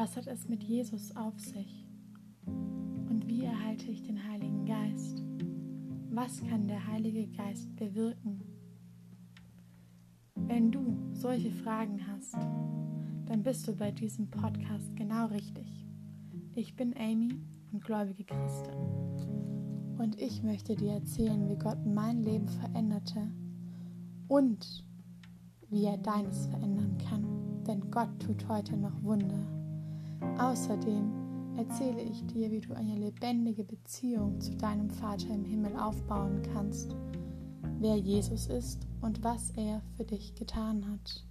Was hat es mit Jesus auf sich? Und wie erhalte ich den Heiligen Geist? Was kann der Heilige Geist bewirken? Wenn du solche Fragen hast, dann bist du bei diesem Podcast genau richtig. Ich bin Amy und gläubige Christin. Und ich möchte dir erzählen, wie Gott mein Leben veränderte und wie er deines verändern kann. Denn Gott tut heute noch Wunder. Außerdem erzähle ich dir, wie du eine lebendige Beziehung zu deinem Vater im Himmel aufbauen kannst, wer Jesus ist und was er für dich getan hat.